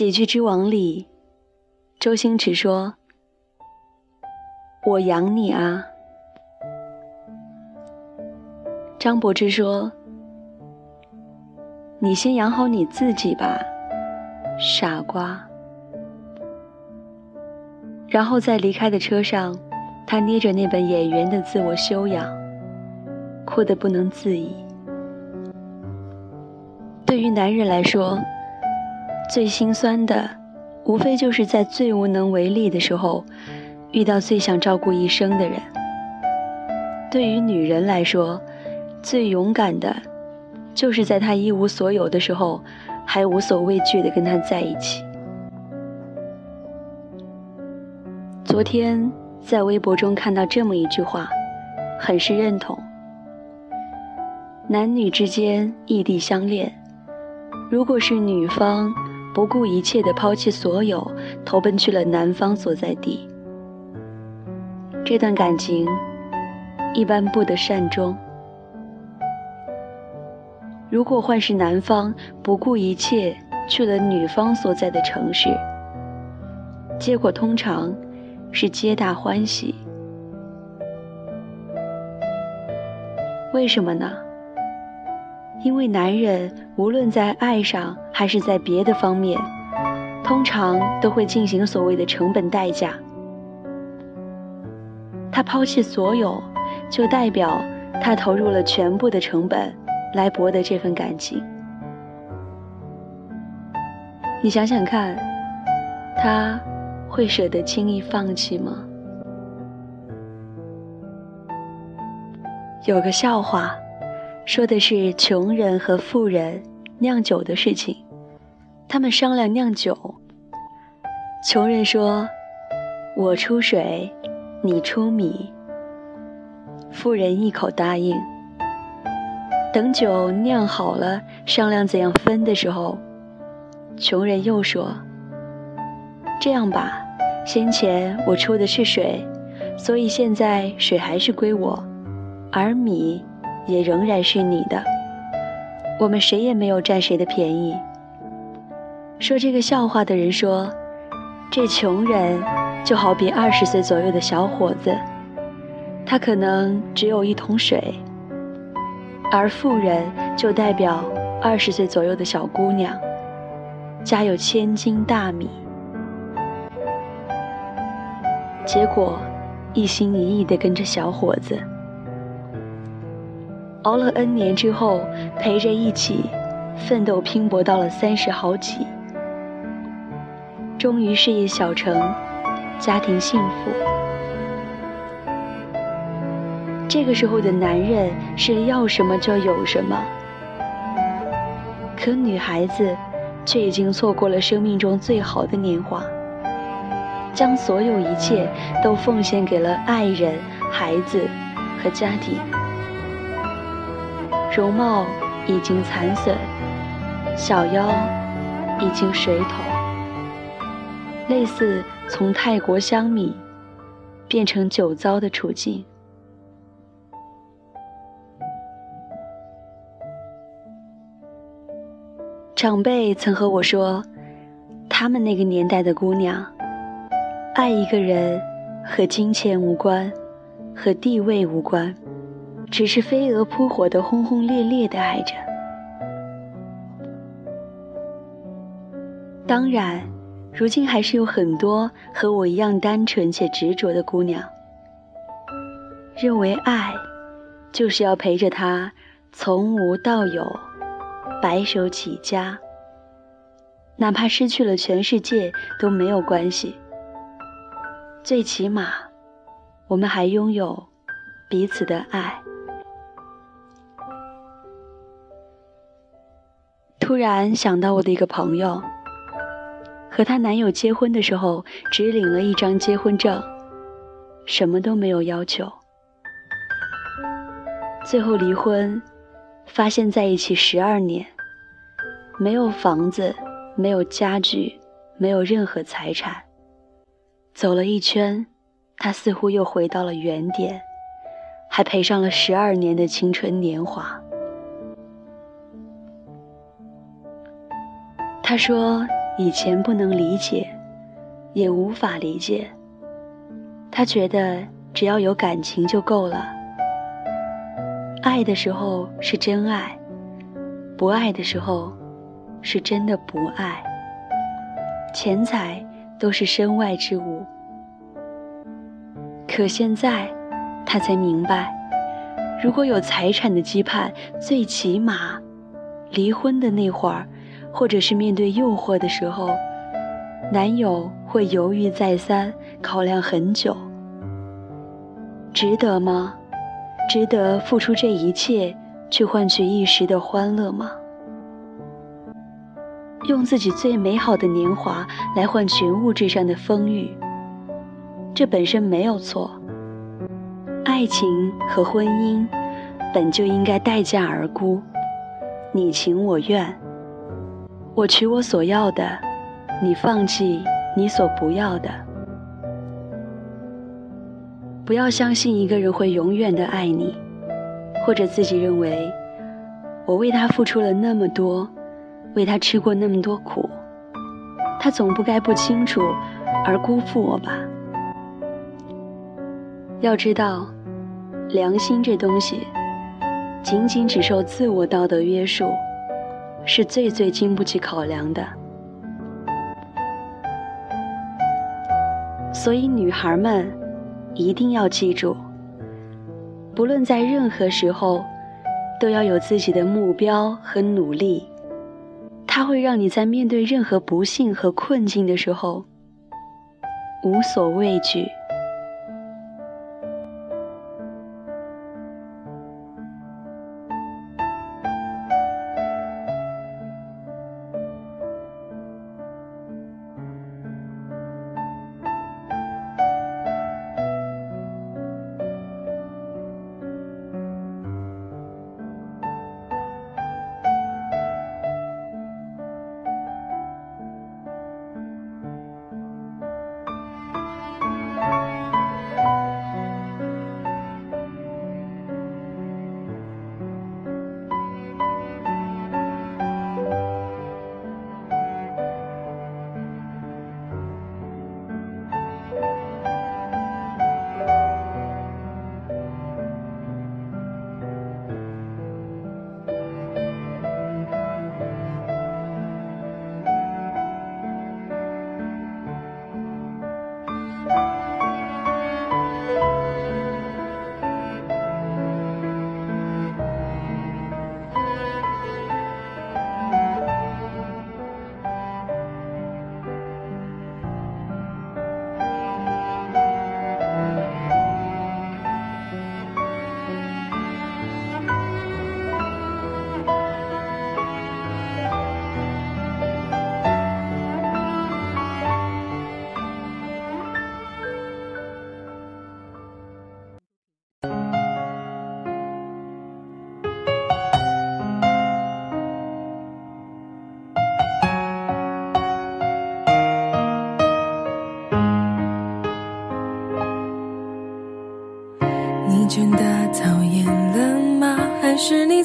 喜剧之王里，周星驰说：“我养你啊。”张柏芝说：“你先养好你自己吧，傻瓜。”然后在离开的车上，他捏着那本演员的自我修养，哭得不能自已。对于男人来说，最心酸的，无非就是在最无能为力的时候，遇到最想照顾一生的人。对于女人来说，最勇敢的，就是在她一无所有的时候，还无所畏惧的跟他在一起。昨天在微博中看到这么一句话，很是认同：男女之间异地相恋，如果是女方。不顾一切地抛弃所有，投奔去了男方所在地。这段感情一般不得善终。如果换是男方不顾一切去了女方所在的城市，结果通常是皆大欢喜。为什么呢？因为男人无论在爱上还是在别的方面，通常都会进行所谓的成本代价。他抛弃所有，就代表他投入了全部的成本来博得这份感情。你想想看，他会舍得轻易放弃吗？有个笑话。说的是穷人和富人酿酒的事情，他们商量酿酒。穷人说：“我出水，你出米。”富人一口答应。等酒酿好了，商量怎样分的时候，穷人又说：“这样吧，先前我出的是水，所以现在水还是归我，而米……”也仍然是你的，我们谁也没有占谁的便宜。说这个笑话的人说，这穷人就好比二十岁左右的小伙子，他可能只有一桶水；而富人就代表二十岁左右的小姑娘，家有千斤大米。结果，一心一意地跟着小伙子。熬了 N 年之后，陪着一起奋斗拼搏到了三十好几，终于事业小成，家庭幸福。这个时候的男人是要什么就有什么，可女孩子却已经错过了生命中最好的年华，将所有一切都奉献给了爱人、孩子和家庭。容貌已经残损，小腰已经水桶，类似从泰国香米变成酒糟的处境。长辈曾和我说，他们那个年代的姑娘，爱一个人和金钱无关，和地位无关。只是飞蛾扑火的轰轰烈烈的爱着。当然，如今还是有很多和我一样单纯且执着的姑娘，认为爱就是要陪着他从无到有，白手起家，哪怕失去了全世界都没有关系。最起码，我们还拥有彼此的爱。突然想到我的一个朋友，和她男友结婚的时候，只领了一张结婚证，什么都没有要求。最后离婚，发现在一起十二年，没有房子，没有家具，没有任何财产。走了一圈，他似乎又回到了原点，还赔上了十二年的青春年华。他说：“以前不能理解，也无法理解。他觉得只要有感情就够了，爱的时候是真爱，不爱的时候是真的不爱。钱财都是身外之物。可现在，他才明白，如果有财产的羁绊，最起码，离婚的那会儿，或者是面对诱惑的时候，男友会犹豫再三，考量很久。值得吗？值得付出这一切，去换取一时的欢乐吗？用自己最美好的年华来换取物质上的丰裕。这本身没有错。爱情和婚姻本就应该待价而沽，你情我愿，我取我所要的，你放弃你所不要的。不要相信一个人会永远的爱你，或者自己认为我为他付出了那么多，为他吃过那么多苦，他总不该不清楚而辜负我吧。要知道，良心这东西，仅仅只受自我道德约束，是最最经不起考量的。所以，女孩们一定要记住，不论在任何时候，都要有自己的目标和努力。它会让你在面对任何不幸和困境的时候，无所畏惧。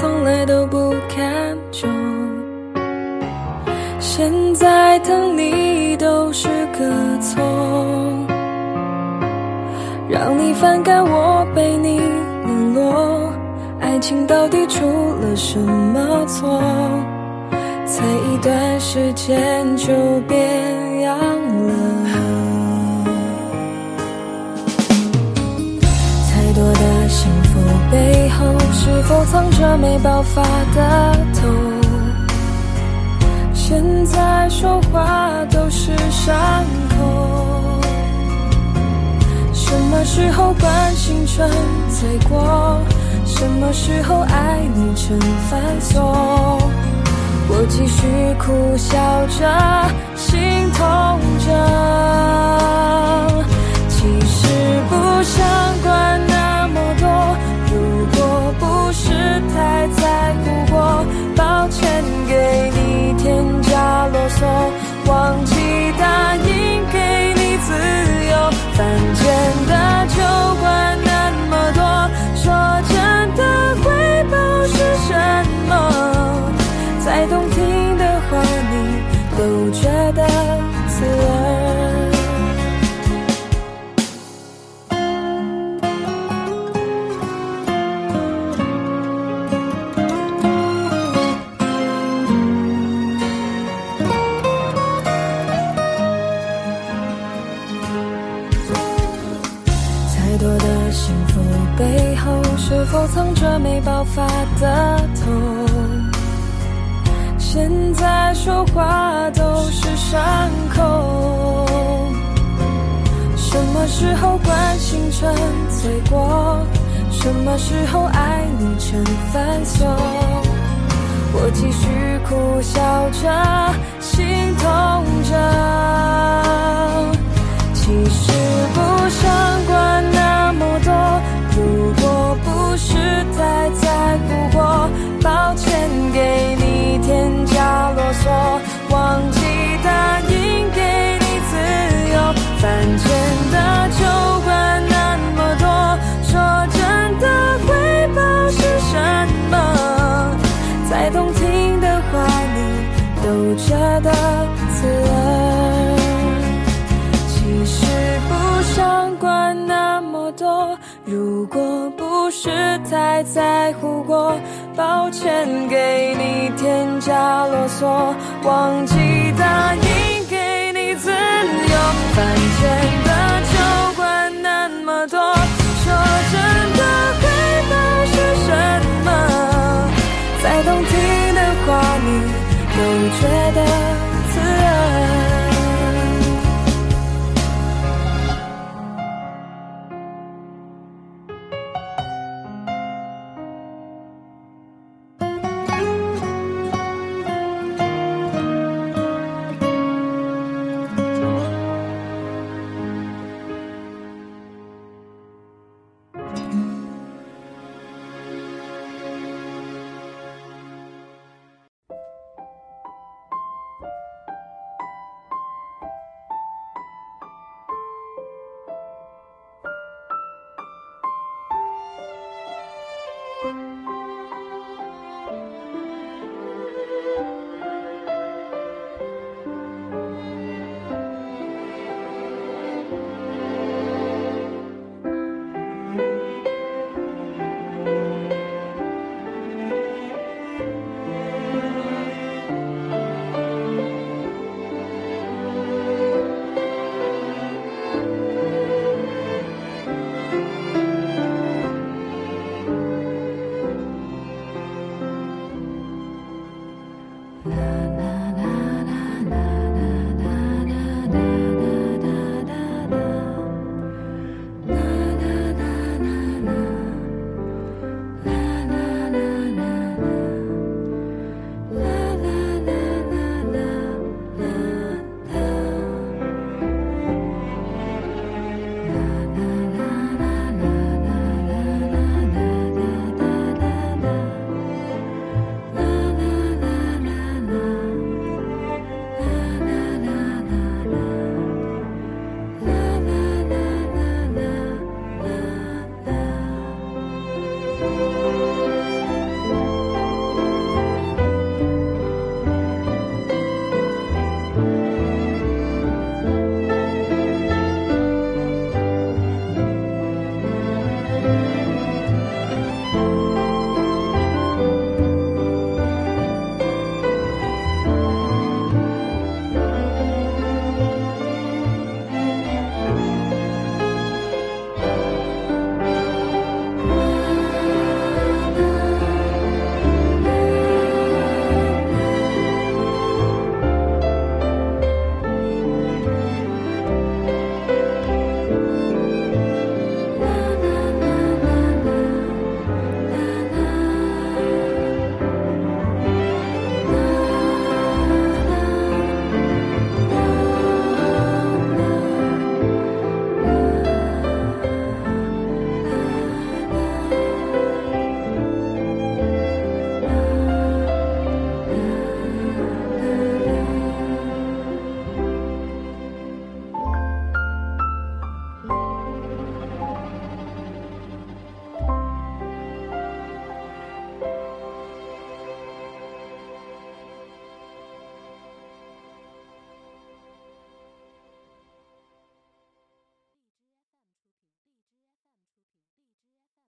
从来都不看重？现在疼你都是个错，让你反感我被你冷落。爱情到底出了什么错？才一段时间就变样了。是否藏着没爆发的痛？现在说话都是伤口。什么时候关心成罪过？什么时候爱你成犯错？我继续苦笑着，心痛着，其实不想管。廉价啰嗦，忘记答应给你自由，多的幸福背后，是否藏着没爆发的痛？现在说话都是伤口。什么时候关心成罪过？什么时候爱你成反锁？我继续苦笑着，心痛着。是太在乎过，抱歉给你添加啰嗦，忘记答应给你自由，犯贱的就管那么多，说真的回报是什么？再动听的话你都觉得